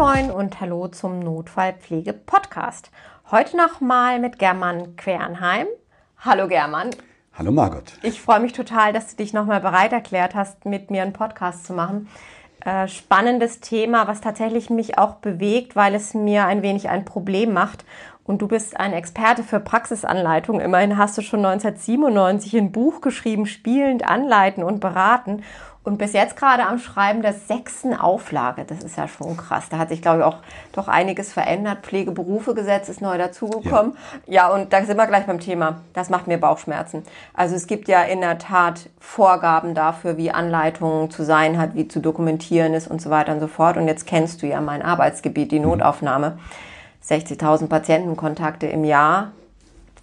Moin und hallo zum Notfallpflege-Podcast. Heute nochmal mit German Quernheim. Hallo German. Hallo Margot. Ich freue mich total, dass du dich nochmal bereit erklärt hast, mit mir einen Podcast zu machen. Äh, spannendes Thema, was tatsächlich mich auch bewegt, weil es mir ein wenig ein Problem macht. Und du bist ein Experte für Praxisanleitung. Immerhin hast du schon 1997 ein Buch geschrieben, Spielend anleiten und beraten. Und bis jetzt gerade am Schreiben der sechsten Auflage. Das ist ja schon krass. Da hat sich, glaube ich, auch doch einiges verändert. Pflegeberufegesetz ist neu dazugekommen. Ja. ja, und da sind wir gleich beim Thema. Das macht mir Bauchschmerzen. Also es gibt ja in der Tat Vorgaben dafür, wie Anleitungen zu sein hat, wie zu dokumentieren ist und so weiter und so fort. Und jetzt kennst du ja mein Arbeitsgebiet, die mhm. Notaufnahme. 60.000 Patientenkontakte im Jahr.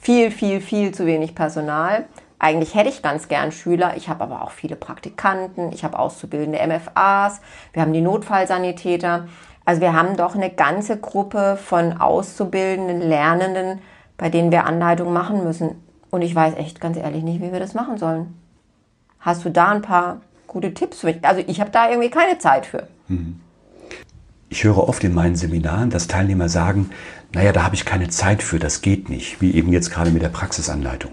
Viel, viel, viel zu wenig Personal. Eigentlich hätte ich ganz gern Schüler, ich habe aber auch viele Praktikanten, ich habe auszubildende MFAs, wir haben die Notfallsanitäter. Also wir haben doch eine ganze Gruppe von auszubildenden Lernenden, bei denen wir Anleitungen machen müssen. Und ich weiß echt ganz ehrlich nicht, wie wir das machen sollen. Hast du da ein paar gute Tipps für mich? Also ich habe da irgendwie keine Zeit für. Mhm. Ich höre oft in meinen Seminaren, dass Teilnehmer sagen, naja, da habe ich keine Zeit für, das geht nicht, wie eben jetzt gerade mit der Praxisanleitung.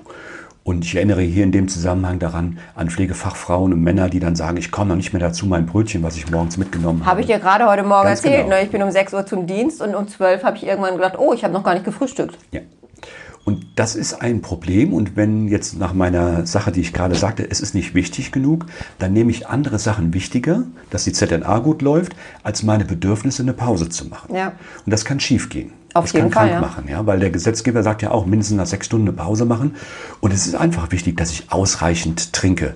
Und ich erinnere hier in dem Zusammenhang daran an Pflegefachfrauen und Männer, die dann sagen, ich komme noch nicht mehr dazu, mein Brötchen, was ich morgens mitgenommen habe. Habe ich dir gerade heute Morgen Ganz erzählt. Genau. Ne? Ich bin um 6 Uhr zum Dienst und um 12 habe ich irgendwann gedacht, oh, ich habe noch gar nicht gefrühstückt. Ja. Und das ist ein Problem. Und wenn jetzt nach meiner Sache, die ich gerade sagte, es ist nicht wichtig genug, dann nehme ich andere Sachen wichtiger, dass die ZNA gut läuft, als meine Bedürfnisse eine Pause zu machen. Ja. Und das kann schiefgehen. Auf das jeden kann Fall, krank ja. machen, ja, weil der Gesetzgeber sagt ja auch mindestens nach sechs Stunden eine Pause machen. Und es ist einfach wichtig, dass ich ausreichend trinke.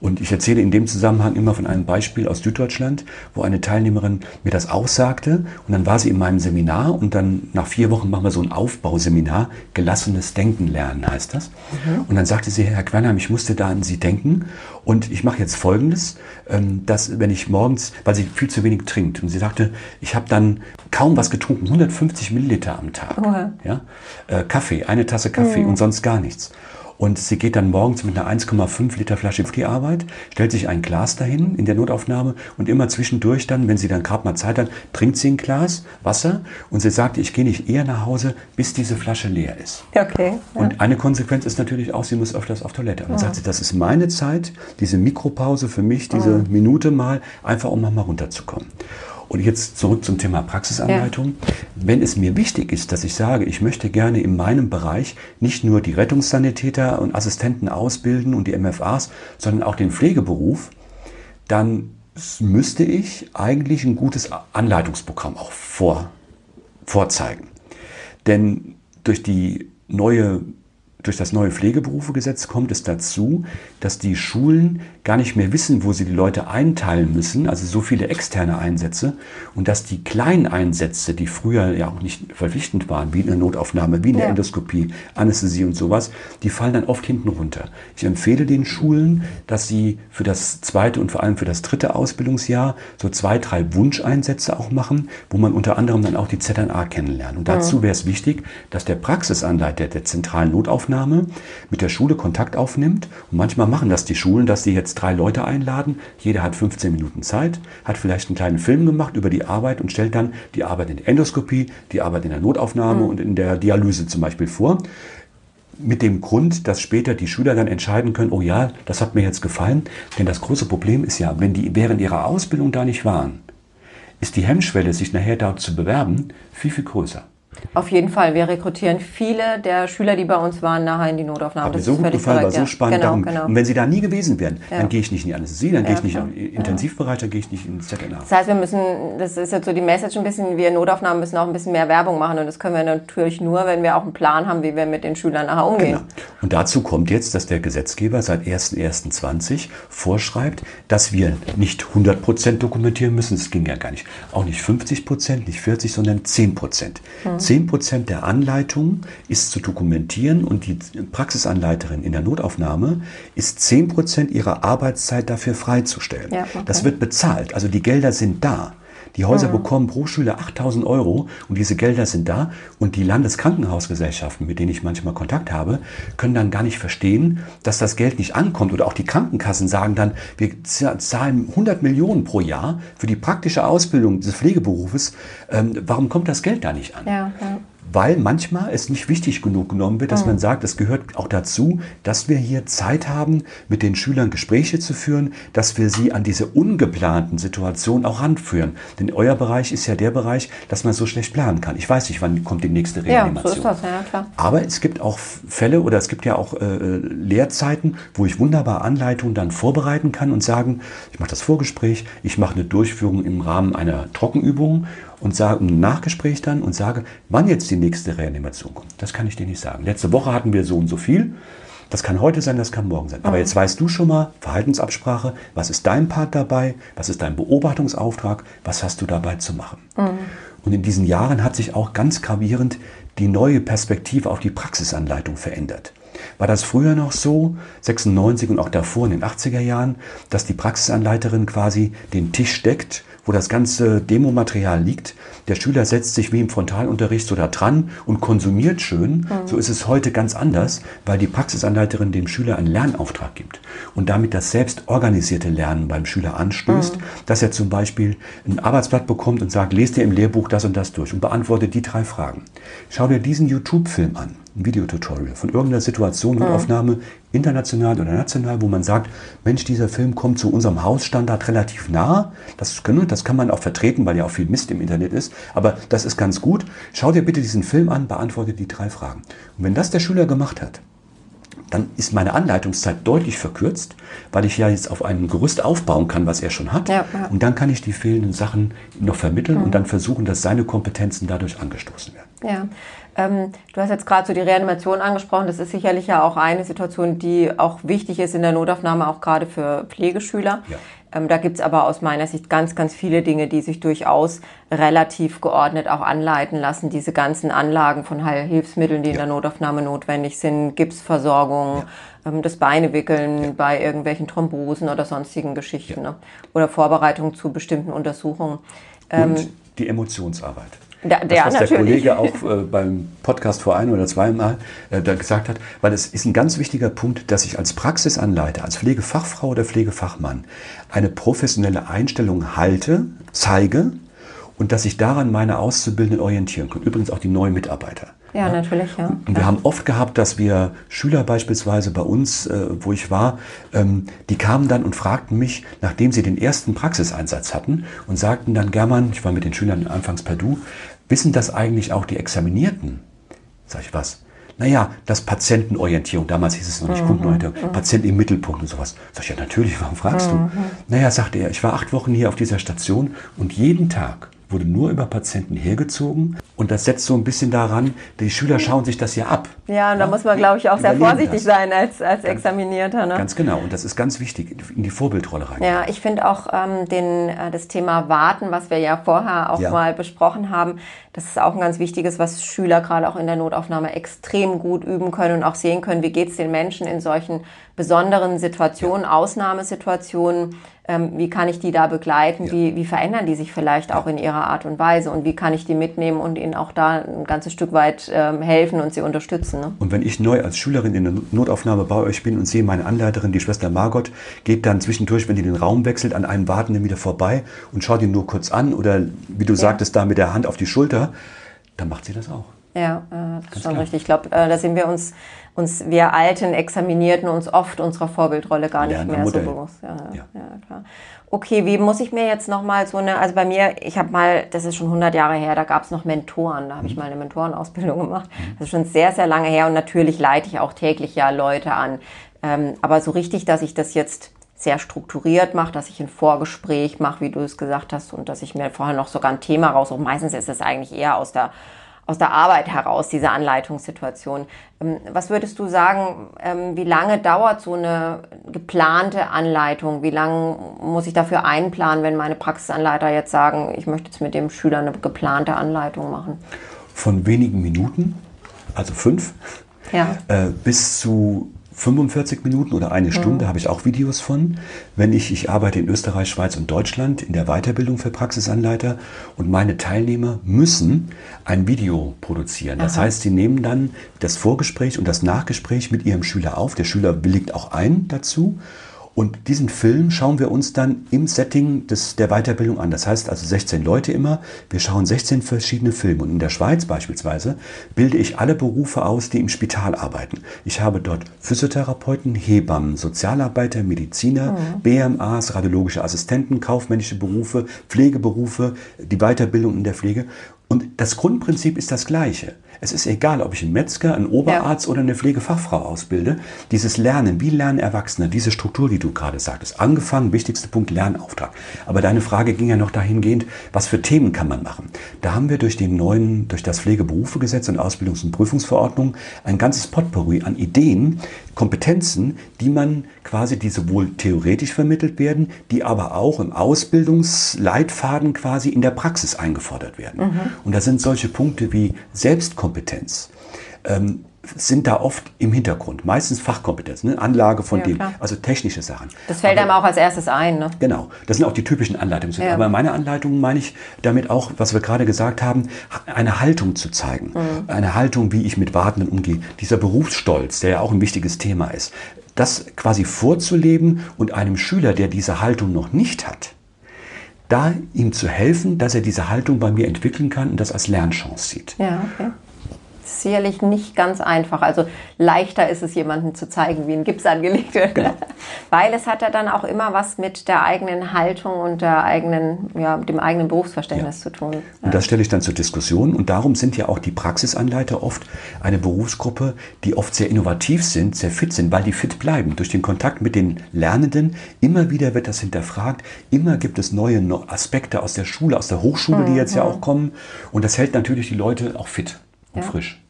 Und ich erzähle in dem Zusammenhang immer von einem Beispiel aus Süddeutschland, wo eine Teilnehmerin mir das aussagte. Und dann war sie in meinem Seminar und dann nach vier Wochen machen wir so ein Aufbauseminar. Gelassenes Denken lernen heißt das. Mhm. Und dann sagte sie, Herr Quernheim, ich musste da an Sie denken. Und ich mache jetzt Folgendes, ähm, dass wenn ich morgens, weil sie viel zu wenig trinkt, und sie sagte, ich habe dann kaum was getrunken, 150 Milliliter am Tag. Mhm. Ja? Äh, Kaffee, eine Tasse Kaffee mhm. und sonst gar nichts. Und sie geht dann morgens mit einer 1,5 Liter Flasche auf die Arbeit, stellt sich ein Glas dahin in der Notaufnahme und immer zwischendurch dann, wenn sie dann gerade mal Zeit hat, trinkt sie ein Glas Wasser und sie sagt, ich gehe nicht eher nach Hause, bis diese Flasche leer ist. Okay. Ja. Und eine Konsequenz ist natürlich auch, sie muss öfters auf Toilette. Und dann ja. sagt sie, das ist meine Zeit, diese Mikropause für mich, diese ja. Minute mal, einfach um nochmal runterzukommen. Und jetzt zurück zum Thema Praxisanleitung. Ja. Wenn es mir wichtig ist, dass ich sage, ich möchte gerne in meinem Bereich nicht nur die Rettungssanitäter und Assistenten ausbilden und die MFAs, sondern auch den Pflegeberuf, dann müsste ich eigentlich ein gutes Anleitungsprogramm auch vor, vorzeigen. Denn durch die neue durch das neue Pflegeberufegesetz kommt es dazu, dass die Schulen gar nicht mehr wissen, wo sie die Leute einteilen müssen, also so viele externe Einsätze, und dass die kleinen Einsätze, die früher ja auch nicht verpflichtend waren, wie in der Notaufnahme, wie in der ja. Endoskopie, Anästhesie und sowas, die fallen dann oft hinten runter. Ich empfehle den Schulen, dass sie für das zweite und vor allem für das dritte Ausbildungsjahr so zwei, drei Wunscheinsätze auch machen, wo man unter anderem dann auch die ZNA kennenlernt. Und dazu mhm. wäre es wichtig, dass der Praxisanleiter der zentralen Notaufnahme Aufnahme mit der Schule Kontakt aufnimmt. Und manchmal machen das die Schulen, dass sie jetzt drei Leute einladen. Jeder hat 15 Minuten Zeit, hat vielleicht einen kleinen Film gemacht über die Arbeit und stellt dann die Arbeit in der Endoskopie, die Arbeit in der Notaufnahme mhm. und in der Dialyse zum Beispiel vor mit dem Grund, dass später die Schüler dann entscheiden können, oh ja, das hat mir jetzt gefallen. Denn das große Problem ist ja, wenn die während ihrer Ausbildung da nicht waren, ist die Hemmschwelle, sich nachher dort zu bewerben, viel, viel größer. Auf jeden Fall. Wir rekrutieren viele der Schüler, die bei uns waren, nachher in die Notaufnahme. Hat mir so gut gefallen, war so spannend. Genau, darum. Genau. Und wenn sie da nie gewesen wären, ja. dann gehe ich nicht in die Anästhesie, dann ja, gehe ich nicht in den Intensivbereich, dann gehe ich nicht ins ZNA. Das heißt, wir müssen, das ist jetzt so die Message ein bisschen, wir Notaufnahmen müssen auch ein bisschen mehr Werbung machen. Und das können wir natürlich nur, wenn wir auch einen Plan haben, wie wir mit den Schülern nachher umgehen. Genau. Und dazu kommt jetzt, dass der Gesetzgeber seit 1.1.20 vorschreibt, dass wir nicht 100 Prozent dokumentieren müssen. Das ging ja gar nicht. Auch nicht 50 Prozent, nicht 40, sondern 10 Prozent. Hm. 10 Prozent der Anleitung ist zu dokumentieren und die Praxisanleiterin in der Notaufnahme ist 10% ihrer Arbeitszeit dafür freizustellen. Ja, okay. Das wird bezahlt, also die Gelder sind da. Die Häuser mhm. bekommen pro Schüler 8000 Euro und diese Gelder sind da und die Landeskrankenhausgesellschaften, mit denen ich manchmal Kontakt habe, können dann gar nicht verstehen, dass das Geld nicht ankommt oder auch die Krankenkassen sagen dann, wir zahlen 100 Millionen pro Jahr für die praktische Ausbildung des Pflegeberufes. Ähm, warum kommt das Geld da nicht an? Ja, ja weil manchmal es nicht wichtig genug genommen wird, dass mhm. man sagt, es gehört auch dazu, dass wir hier Zeit haben, mit den Schülern Gespräche zu führen, dass wir sie an diese ungeplanten Situationen auch ranführen. Denn euer Bereich ist ja der Bereich, dass man so schlecht planen kann. Ich weiß nicht, wann kommt die nächste Reanimation. Ja, so ist das, ja, klar. Aber es gibt auch Fälle oder es gibt ja auch äh, Lehrzeiten, wo ich wunderbar Anleitungen dann vorbereiten kann und sagen, ich mache das Vorgespräch, ich mache eine Durchführung im Rahmen einer Trockenübung und sage ein Nachgespräch dann und sage, wann jetzt die nächste Reanimation kommt. Das kann ich dir nicht sagen. Letzte Woche hatten wir so und so viel. Das kann heute sein, das kann morgen sein. Aber mhm. jetzt weißt du schon mal, Verhaltensabsprache, was ist dein Part dabei, was ist dein Beobachtungsauftrag, was hast du dabei zu machen. Mhm. Und in diesen Jahren hat sich auch ganz gravierend die neue Perspektive auf die Praxisanleitung verändert. War das früher noch so, 96 und auch davor in den 80er Jahren, dass die Praxisanleiterin quasi den Tisch deckt wo das ganze Demomaterial liegt. Der Schüler setzt sich wie im Frontalunterricht so da dran und konsumiert schön. Mhm. So ist es heute ganz anders, weil die Praxisanleiterin dem Schüler einen Lernauftrag gibt und damit das selbstorganisierte Lernen beim Schüler anstößt, mhm. dass er zum Beispiel ein Arbeitsblatt bekommt und sagt, lest dir im Lehrbuch das und das durch und beantwortet die drei Fragen. Schau dir diesen YouTube-Film an ein Videotutorial von irgendeiner Situation und mhm. Aufnahme, international oder national, wo man sagt, Mensch, dieser Film kommt zu unserem Hausstandard relativ nah. Das, können, das kann man auch vertreten, weil ja auch viel Mist im Internet ist. Aber das ist ganz gut. Schau dir bitte diesen Film an, beantworte die drei Fragen. Und wenn das der Schüler gemacht hat, dann ist meine Anleitungszeit deutlich verkürzt, weil ich ja jetzt auf einem Gerüst aufbauen kann, was er schon hat. Ja, ja. Und dann kann ich die fehlenden Sachen noch vermitteln mhm. und dann versuchen, dass seine Kompetenzen dadurch angestoßen werden. Ja, ähm, du hast jetzt gerade so die Reanimation angesprochen. Das ist sicherlich ja auch eine Situation, die auch wichtig ist in der Notaufnahme, auch gerade für Pflegeschüler. Ja. Ähm, da gibt's aber aus meiner Sicht ganz, ganz viele Dinge, die sich durchaus relativ geordnet auch anleiten lassen. Diese ganzen Anlagen von Heilhilfsmitteln, die ja. in der Notaufnahme notwendig sind, Gipsversorgung, ja. ähm, das Beinewickeln bei irgendwelchen Thrombosen oder sonstigen Geschichten ne? oder Vorbereitung zu bestimmten Untersuchungen. Ähm, Und die Emotionsarbeit. Da, das, was der Kollege auch äh, beim Podcast vor ein oder zweimal äh, da gesagt hat, weil es ist ein ganz wichtiger Punkt, dass ich als Praxisanleiter, als Pflegefachfrau oder Pflegefachmann eine professionelle Einstellung halte, zeige und dass ich daran meine Auszubildenden orientieren kann. Übrigens auch die neuen Mitarbeiter. Ja, natürlich, ja. Und wir haben oft gehabt, dass wir Schüler beispielsweise bei uns, äh, wo ich war, ähm, die kamen dann und fragten mich, nachdem sie den ersten Praxiseinsatz hatten und sagten dann, German, ich war mit den Schülern anfangs per Du, wissen das eigentlich auch die Examinierten? Sag ich, was? Naja, das Patientenorientierung, damals hieß es noch nicht mhm, Kundenorientierung, mhm. Patient im Mittelpunkt und sowas. Sag ich, ja natürlich, warum fragst mhm. du? Naja, sagte er, ich war acht Wochen hier auf dieser Station und jeden Tag wurde nur über Patienten hergezogen. Und das setzt so ein bisschen daran, die Schüler schauen sich das ja ab. Ja, und da muss man, glaube ich, auch sehr vorsichtig das. sein als, als Examinierter. Ne? Ganz genau. Und das ist ganz wichtig, in die Vorbildrolle rein. Ja, ich finde auch ähm, den, äh, das Thema Warten, was wir ja vorher auch ja. mal besprochen haben, das ist auch ein ganz wichtiges, was Schüler gerade auch in der Notaufnahme extrem gut üben können und auch sehen können, wie geht es den Menschen in solchen besonderen Situationen, ja. Ausnahmesituationen, ähm, wie kann ich die da begleiten, ja. wie, wie verändern die sich vielleicht auch in ihrer Art und Weise und wie kann ich die mitnehmen und ihnen auch da ein ganzes Stück weit ähm, helfen und sie unterstützen. Ne? Und wenn ich neu als Schülerin in der Notaufnahme bei euch bin und sehe meine Anleiterin, die Schwester Margot, geht dann zwischendurch, wenn die den Raum wechselt, an einem Wartenden wieder vorbei und schaut ihn nur kurz an oder wie du ja. sagtest, da mit der Hand auf die Schulter, dann macht sie das auch. Ja, äh, das ist schon klar. richtig. Ich glaube, äh, da sind wir uns uns, wir alten Examinierten uns oft unserer Vorbildrolle gar nicht mehr Modell. so bewusst. Ja, ja. ja, klar. Okay, wie muss ich mir jetzt nochmal so eine, also bei mir, ich habe mal, das ist schon 100 Jahre her, da gab es noch Mentoren, da habe mhm. ich mal eine Mentorenausbildung gemacht. Mhm. Das ist schon sehr, sehr lange her und natürlich leite ich auch täglich ja Leute an. Ähm, aber so richtig, dass ich das jetzt sehr strukturiert mache, dass ich ein Vorgespräch mache, wie du es gesagt hast, und dass ich mir vorher noch sogar ein Thema raussuche. Meistens ist es eigentlich eher aus der aus der Arbeit heraus, diese Anleitungssituation. Ähm, was würdest du sagen, ähm, wie lange dauert so eine geplante Anleitung? Wie lange muss ich dafür einplanen, wenn meine Praxisanleiter jetzt sagen, ich möchte jetzt mit dem Schüler eine geplante Anleitung machen? Von wenigen Minuten, also fünf, ja. Äh, bis zu 45 Minuten oder eine Stunde habe ich auch Videos von. Wenn ich, ich arbeite in Österreich, Schweiz und Deutschland in der Weiterbildung für Praxisanleiter und meine Teilnehmer müssen ein Video produzieren. Das Aha. heißt, sie nehmen dann das Vorgespräch und das Nachgespräch mit ihrem Schüler auf. Der Schüler willigt auch ein dazu und diesen Film schauen wir uns dann im Setting des, der Weiterbildung an. Das heißt also 16 Leute immer. Wir schauen 16 verschiedene Filme. Und in der Schweiz beispielsweise bilde ich alle Berufe aus, die im Spital arbeiten. Ich habe dort Physiotherapeuten, Hebammen, Sozialarbeiter, Mediziner, mhm. BMAs, radiologische Assistenten, kaufmännische Berufe, Pflegeberufe, die Weiterbildung in der Pflege. Und das Grundprinzip ist das gleiche. Es ist egal, ob ich einen Metzger, einen Oberarzt ja. oder eine Pflegefachfrau ausbilde. Dieses Lernen, wie lernen Erwachsene, diese Struktur, die du gerade sagtest, angefangen, wichtigster Punkt, Lernauftrag. Aber deine Frage ging ja noch dahingehend, was für Themen kann man machen? Da haben wir durch den neuen, durch das Pflegeberufegesetz und Ausbildungs- und Prüfungsverordnung ein ganzes Potpourri an Ideen, Kompetenzen, die man quasi, die sowohl theoretisch vermittelt werden, die aber auch im Ausbildungsleitfaden quasi in der Praxis eingefordert werden. Mhm. Und da sind solche Punkte wie Selbstkompetenz, ähm, sind da oft im Hintergrund. Meistens Fachkompetenz, ne? Anlage von ja, dem, klar. also technische Sachen. Das fällt Aber, einem auch als erstes ein. Ne? Genau, das sind auch die typischen Anleitungen. Ja. Aber meine Anleitungen meine ich damit auch, was wir gerade gesagt haben, eine Haltung zu zeigen. Mhm. Eine Haltung, wie ich mit Wartenden umgehe. Dieser Berufsstolz, der ja auch ein wichtiges Thema ist. Das quasi vorzuleben und einem Schüler, der diese Haltung noch nicht hat, da ihm zu helfen, dass er diese Haltung bei mir entwickeln kann und das als Lernchance sieht. Ja, okay sicherlich nicht ganz einfach. Also leichter ist es, jemandem zu zeigen, wie ein Gips angelegt wird. Genau. Weil es hat ja dann auch immer was mit der eigenen Haltung und der eigenen, ja, dem eigenen Berufsverständnis ja. zu tun. Und das stelle ich dann zur Diskussion. Und darum sind ja auch die Praxisanleiter oft eine Berufsgruppe, die oft sehr innovativ sind, sehr fit sind, weil die fit bleiben. Durch den Kontakt mit den Lernenden, immer wieder wird das hinterfragt, immer gibt es neue Aspekte aus der Schule, aus der Hochschule, die jetzt ja mhm. auch kommen. Und das hält natürlich die Leute auch fit und ja. frisch.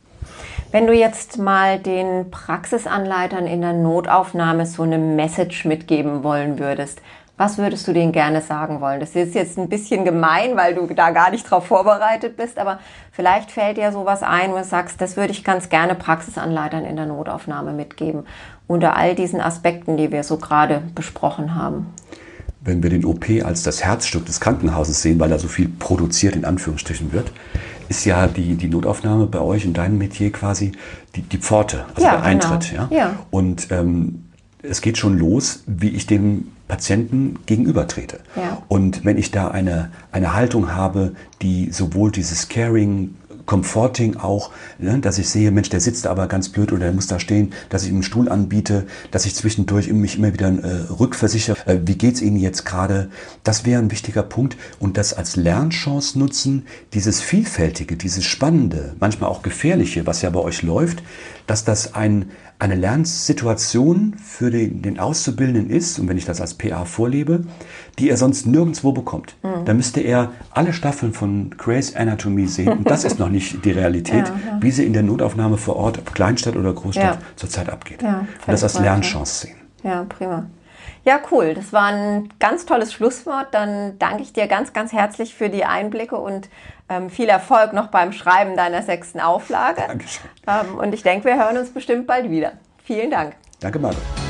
Wenn du jetzt mal den Praxisanleitern in der Notaufnahme so eine Message mitgeben wollen würdest, was würdest du denen gerne sagen wollen? Das ist jetzt ein bisschen gemein, weil du da gar nicht drauf vorbereitet bist, aber vielleicht fällt dir sowas ein, wo du sagst, das würde ich ganz gerne Praxisanleitern in der Notaufnahme mitgeben, unter all diesen Aspekten, die wir so gerade besprochen haben. Wenn wir den OP als das Herzstück des Krankenhauses sehen, weil da so viel produziert in Anführungsstrichen wird, ist ja die, die Notaufnahme bei euch in deinem Metier quasi die, die Pforte, also ja, der Eintritt. Genau. Ja? ja? Und ähm, es geht schon los, wie ich dem Patienten gegenübertrete. Ja. Und wenn ich da eine, eine Haltung habe, die sowohl dieses Caring, comforting auch, ne, dass ich sehe, Mensch, der sitzt aber ganz blöd oder der muss da stehen, dass ich ihm einen Stuhl anbiete, dass ich zwischendurch mich immer wieder äh, rückversichere, äh, wie geht's Ihnen jetzt gerade? Das wäre ein wichtiger Punkt und das als Lernchance nutzen, dieses Vielfältige, dieses Spannende, manchmal auch Gefährliche, was ja bei euch läuft, dass das ein, eine Lernsituation für den, den Auszubildenden ist, und wenn ich das als PA vorlebe, die er sonst nirgendwo bekommt. Mhm. Da müsste er alle Staffeln von Grey's Anatomy sehen. Und das ist noch nicht die Realität, ja, ja. wie sie in der Notaufnahme vor Ort, ob Kleinstadt oder Großstadt, ja. zurzeit abgeht. und das als Lernchance sehen. Ja, prima. Ja, cool. Das war ein ganz tolles Schlusswort. Dann danke ich dir ganz, ganz herzlich für die Einblicke und ähm, viel Erfolg noch beim Schreiben deiner sechsten Auflage. Dankeschön. Ähm, und ich denke, wir hören uns bestimmt bald wieder. Vielen Dank. Danke, Margot.